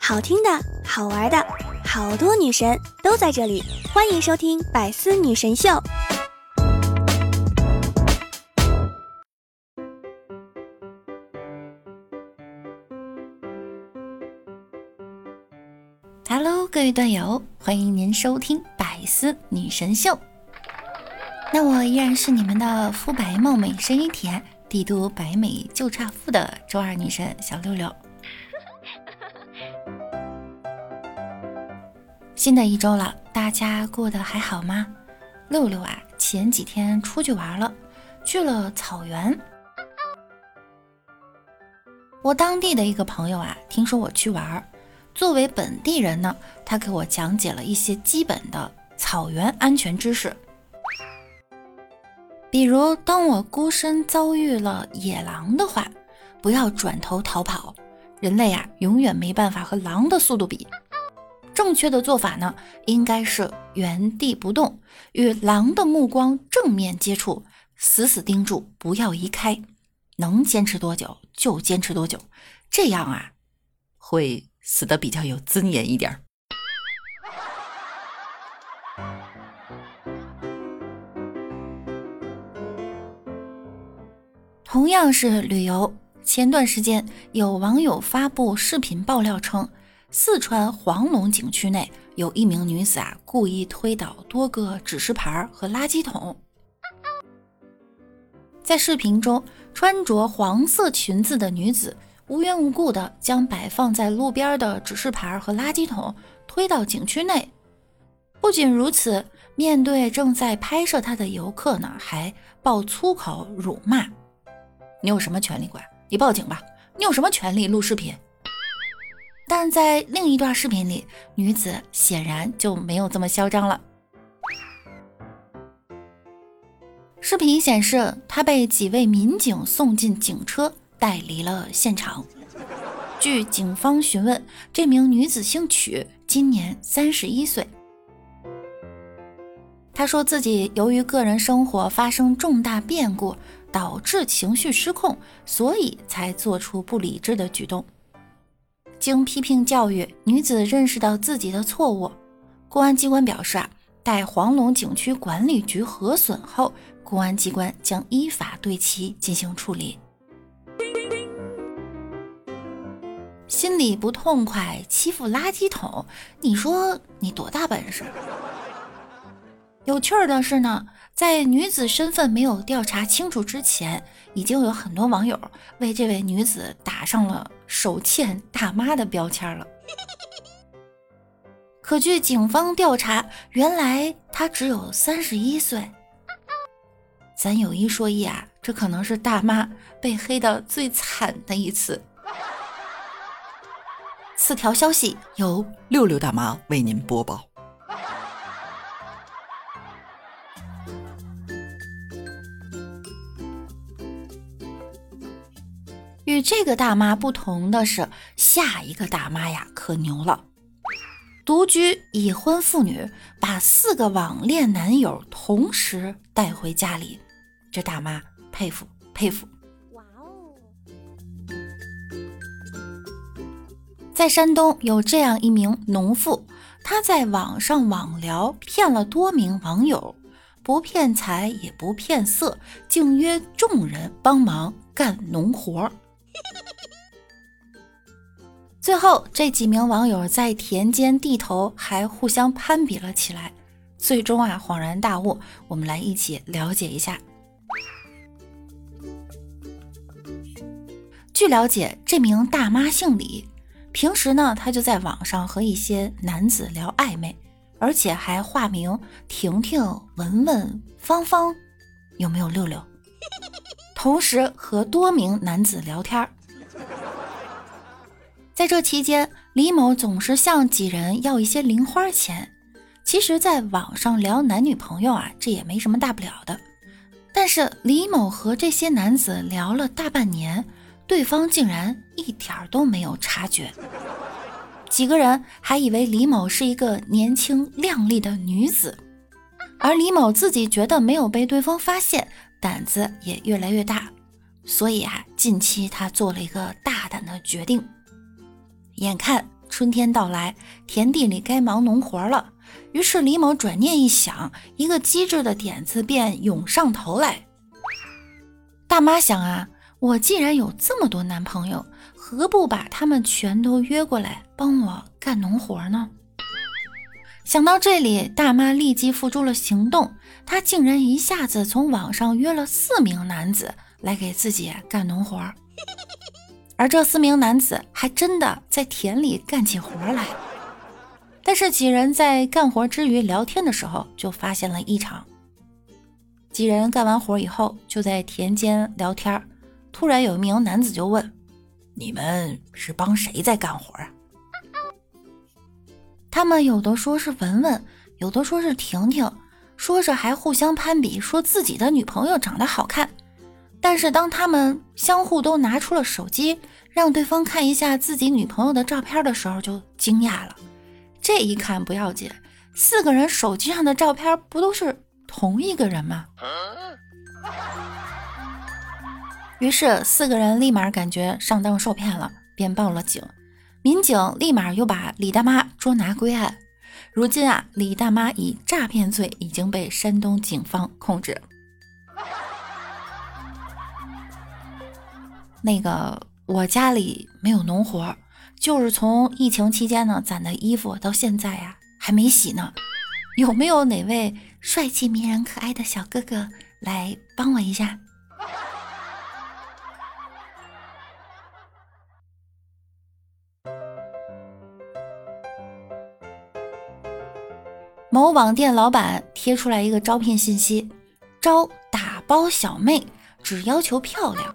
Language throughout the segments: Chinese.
好听的，好玩的，好多女神都在这里，欢迎收听《百思女神秀》。Hello，各位段友，欢迎您收听《百思女神秀》。那我依然是你们的肤白貌美、声音甜、帝都白美就差富的周二女神小六六。新的一周了，大家过得还好吗？六六啊，前几天出去玩了，去了草原。我当地的一个朋友啊，听说我去玩。作为本地人呢，他给我讲解了一些基本的草原安全知识，比如当我孤身遭遇了野狼的话，不要转头逃跑，人类啊永远没办法和狼的速度比。正确的做法呢，应该是原地不动，与狼的目光正面接触，死死盯住，不要移开，能坚持多久就坚持多久，这样啊会。死的比较有尊严一点儿。同样是旅游，前段时间有网友发布视频爆料称，四川黄龙景区内有一名女子啊，故意推倒多个指示牌和垃圾桶。在视频中，穿着黄色裙子的女子。无缘无故的将摆放在路边的指示牌和垃圾桶推到景区内。不仅如此，面对正在拍摄她的游客呢，还爆粗口辱骂。你有什么权利管？你报警吧！你有什么权利录视频？但在另一段视频里，女子显然就没有这么嚣张了。视频显示，她被几位民警送进警车。带离了现场。据警方询问，这名女子姓曲，今年三十一岁。她说自己由于个人生活发生重大变故，导致情绪失控，所以才做出不理智的举动。经批评教育，女子认识到自己的错误。公安机关表示，啊，待黄龙景区管理局核损后，公安机关将依法对其进行处理。心里不痛快，欺负垃圾桶，你说你多大本事？有趣儿的是呢，在女子身份没有调查清楚之前，已经有很多网友为这位女子打上了“手欠大妈”的标签了。可据警方调查，原来她只有三十一岁。咱有一说一啊，这可能是大妈被黑的最惨的一次。此条消息由六六大妈为您播报。这个大妈不同的是，下一个大妈呀可牛了。独居已婚妇女把四个网恋男友同时带回家里，这大妈佩服佩服。哇哦在山东有这样一名农妇，她在网上网聊骗了多名网友，不骗财也不骗色，竟约众人帮忙干农活。最后，这几名网友在田间地头还互相攀比了起来，最终啊恍然大悟。我们来一起了解一下。据了解，这名大妈姓李。平时呢，她就在网上和一些男子聊暧昧，而且还化名婷婷、文文、芳芳，有没有六六？同时和多名男子聊天在这期间，李某总是向几人要一些零花钱。其实，在网上聊男女朋友啊，这也没什么大不了的。但是李某和这些男子聊了大半年。对方竟然一点都没有察觉，几个人还以为李某是一个年轻靓丽的女子，而李某自己觉得没有被对方发现，胆子也越来越大，所以啊，近期他做了一个大胆的决定。眼看春天到来，田地里该忙农活了，于是李某转念一想，一个机智的点子便涌上头来。大妈想啊，我既然有这么多男朋友，何不把他们全都约过来帮我干农活呢？想到这里，大妈立即付诸了行动。她竟然一下子从网上约了四名男子来给自己干农活儿，而这四名男子还真的在田里干起活来。但是几人在干活之余聊天的时候，就发现了异常。几人干完活以后，就在田间聊天突然有一名男子就问：“你们是帮谁在干活啊？”他们有的说是文文，有的说是婷婷，说着还互相攀比，说自己的女朋友长得好看。但是当他们相互都拿出了手机，让对方看一下自己女朋友的照片的时候，就惊讶了。这一看不要紧，四个人手机上的照片不都是同一个人吗？于是四个人立马感觉上当受骗了，便报了警。民警立马又把李大妈捉拿归案。如今啊，李大妈以诈骗罪已经被山东警方控制。那个，我家里没有农活，就是从疫情期间呢攒的衣服，到现在呀还没洗呢。有没有哪位帅气迷人可爱的小哥哥来帮我一下？某网店老板贴出来一个招聘信息：招打包小妹，只要求漂亮，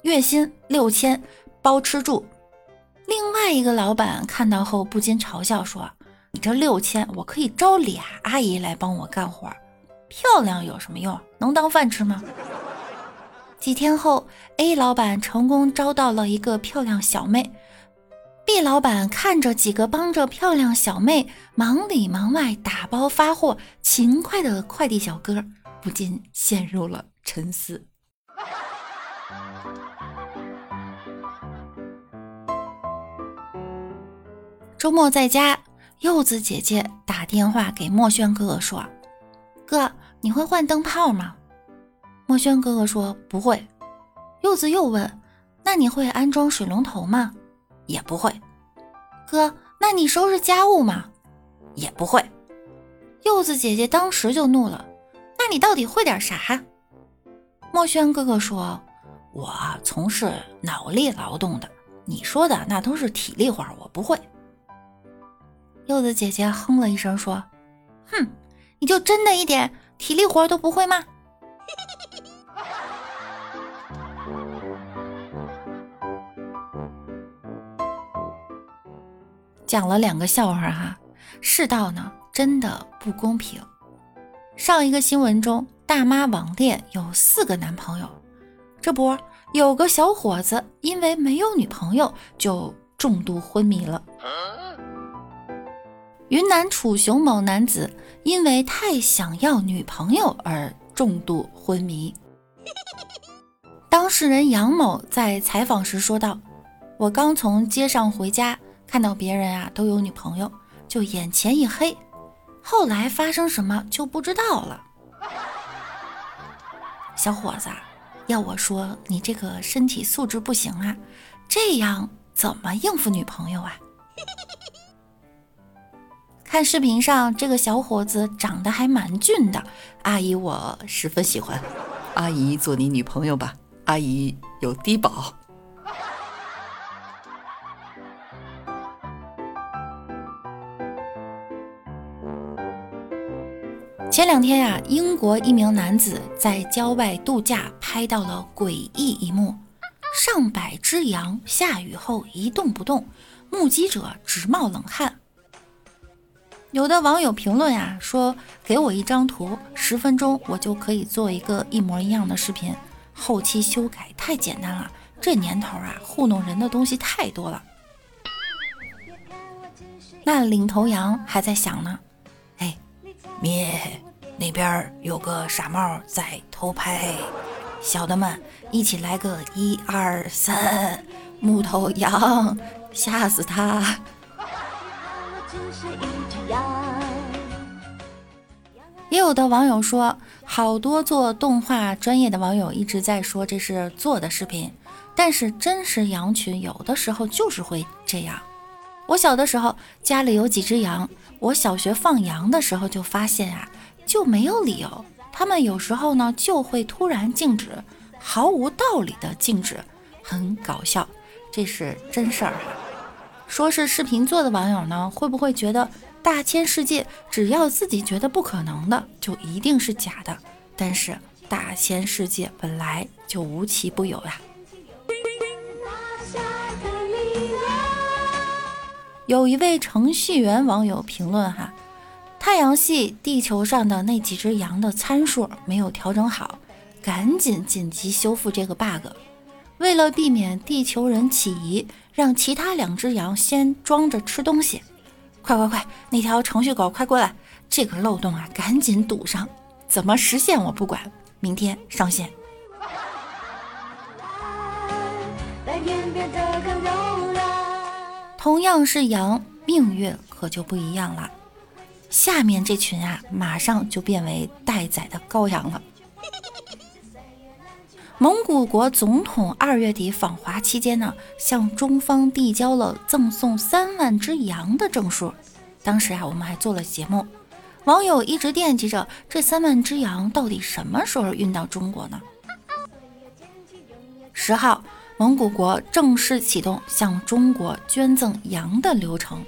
月薪六千，包吃住。另外一个老板看到后不禁嘲笑说：“你这六千，我可以招俩阿姨来帮我干活，漂亮有什么用？能当饭吃吗？”几天后，A 老板成功招到了一个漂亮小妹。毕老板看着几个帮着漂亮小妹忙里忙外打包发货勤快的快递小哥，不禁陷入了沉思。周末在家，柚子姐姐打电话给墨轩哥哥说：“哥，你会换灯泡吗？”墨轩哥哥说：“不会。”柚子又问：“那你会安装水龙头吗？”也不会，哥，那你收拾家务吗？也不会。柚子姐姐当时就怒了，那你到底会点啥？墨轩哥哥说：“我从事脑力劳动的，你说的那都是体力活，我不会。”柚子姐姐哼了一声说：“哼，你就真的一点体力活都不会吗？”讲了两个笑话哈，世道呢真的不公平。上一个新闻中，大妈网恋有四个男朋友，这不有个小伙子因为没有女朋友就重度昏迷了。云南楚雄某男子因为太想要女朋友而重度昏迷。当事人杨某在采访时说道：“我刚从街上回家。”看到别人啊都有女朋友，就眼前一黑，后来发生什么就不知道了。小伙子，要我说你这个身体素质不行啊，这样怎么应付女朋友啊？看视频上这个小伙子长得还蛮俊的，阿姨我十分喜欢，阿姨做你女朋友吧，阿姨有低保。前两天呀，英国一名男子在郊外度假，拍到了诡异一幕：上百只羊下雨后一动不动，目击者直冒冷汗。有的网友评论呀说：“给我一张图，十分钟我就可以做一个一模一样的视频，后期修改太简单了。这年头啊，糊弄人的东西太多了。”那领头羊还在想呢：“哎，咩？”那边有个傻帽在偷拍，小的们一起来个一二三，木头羊，吓死他！也有的网友说，好多做动画专业的网友一直在说这是做的视频，但是真实羊群有的时候就是会这样。我小的时候家里有几只羊，我小学放羊的时候就发现啊，就没有理由，他们有时候呢就会突然静止，毫无道理的静止，很搞笑，这是真事儿哈。说是视频做的网友呢，会不会觉得？大千世界，只要自己觉得不可能的，就一定是假的。但是大千世界本来就无奇不有呀。有一位程序员网友评论哈，太阳系地球上的那几只羊的参数没有调整好，赶紧紧急修复这个 bug。为了避免地球人起疑，让其他两只羊先装着吃东西。快快快！那条程序狗快过来，这个漏洞啊，赶紧堵上！怎么实现我不管，明天上线。同样是羊，命运可就不一样了。下面这群啊，马上就变为待宰的羔羊了。蒙古国总统二月底访华期间呢，向中方递交了赠送三万只羊的证书。当时啊，我们还做了节目，网友一直惦记着这三万只羊到底什么时候运到中国呢？十号，蒙古国正式启动向中国捐赠羊的流程。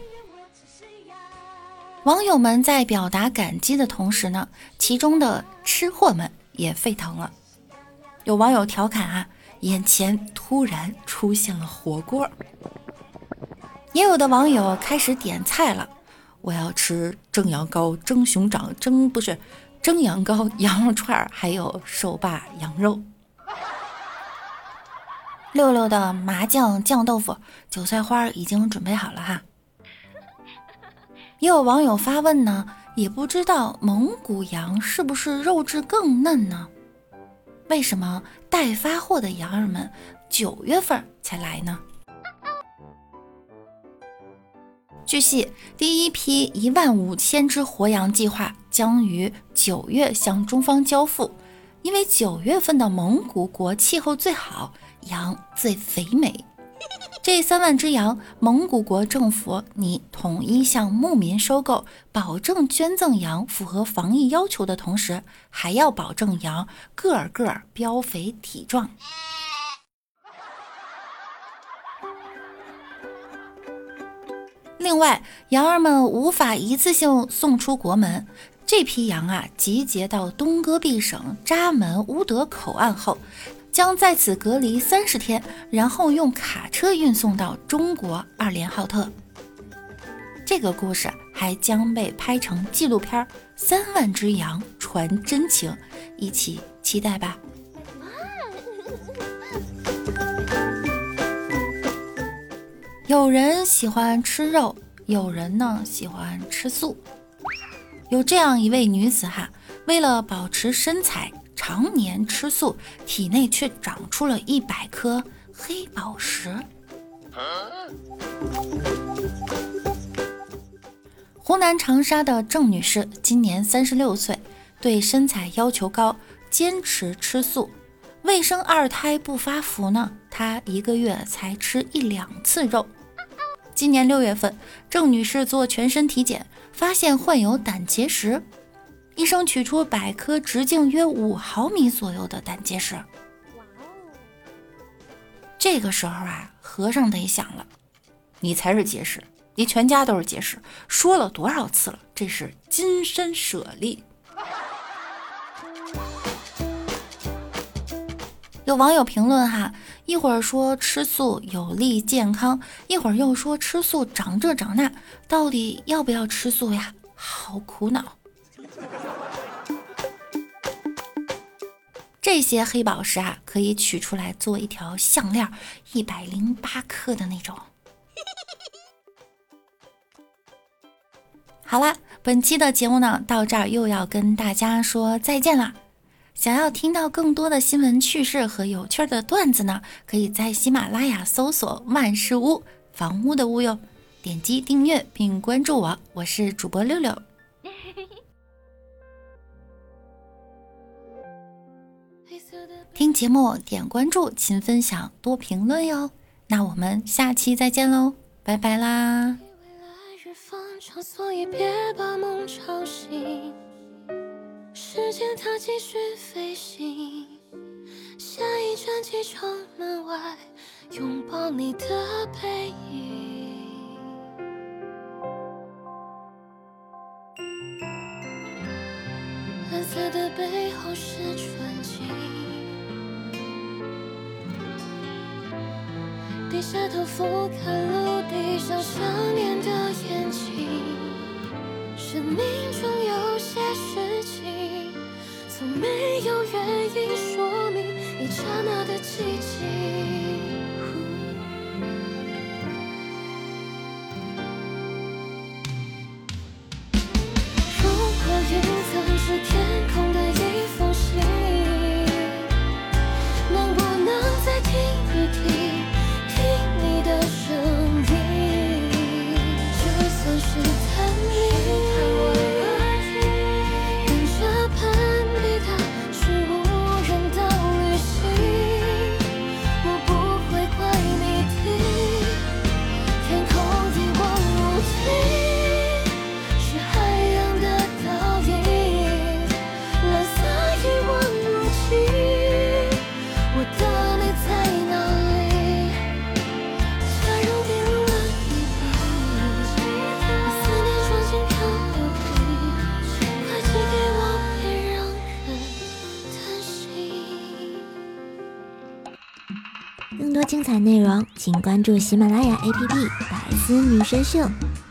网友们在表达感激的同时呢，其中的吃货们也沸腾了。有网友调侃啊，眼前突然出现了火锅。也有的网友开始点菜了，我要吃蒸羊羔、蒸熊掌、蒸不是蒸羊羔、羊肉串儿，还有手把羊肉。六六的麻酱酱豆腐、韭菜花已经准备好了哈。也有网友发问呢，也不知道蒙古羊是不是肉质更嫩呢？为什么待发货的羊儿们九月份才来呢？据悉，第一批一万五千只活羊计划将于九月向中方交付，因为九月份的蒙古国气候最好，羊最肥美。这三万只羊，蒙古国政府拟统一向牧民收购，保证捐赠羊符合防疫要求的同时，还要保证羊个个膘肥体壮。另外，羊儿们无法一次性送出国门，这批羊啊，集结到东戈壁省扎门乌德口岸后。将在此隔离三十天，然后用卡车运送到中国二连浩特。这个故事还将被拍成纪录片《三万只羊传真情》，一起期待吧。有人喜欢吃肉，有人呢喜欢吃素。有这样一位女子哈，为了保持身材。常年吃素，体内却长出了一百颗黑宝石。湖南长沙的郑女士今年三十六岁，对身材要求高，坚持吃素。为生二胎不发福呢，她一个月才吃一两次肉。今年六月份，郑女士做全身体检，发现患有胆结石。医生取出百颗直径约五毫米左右的胆结石。哇哦！这个时候啊，和尚得想了：你才是结石，你全家都是结石。说了多少次了，这是金身舍利。有网友评论哈，一会儿说吃素有利健康，一会儿又说吃素长这长那，到底要不要吃素呀？好苦恼。这些黑宝石啊，可以取出来做一条项链，一百零八克的那种。好啦，本期的节目呢，到这儿又要跟大家说再见啦。想要听到更多的新闻趣事和有趣的段子呢，可以在喜马拉雅搜索“万事屋”，房屋的屋哟。点击订阅并关注我，我是主播六六。听节目点关注，勤分享，多评论哟。那我们下期再见喽，拜拜啦！时间它继续飞行，下一站机场门外，拥抱你的背影。蓝色的背后是纯净，低下头俯瞰陆地上想念的眼睛，生命中有些事情，从没有原因说明一刹那的寂静。更关注喜马拉雅 APP《百思女神秀》。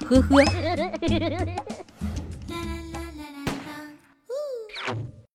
呵呵。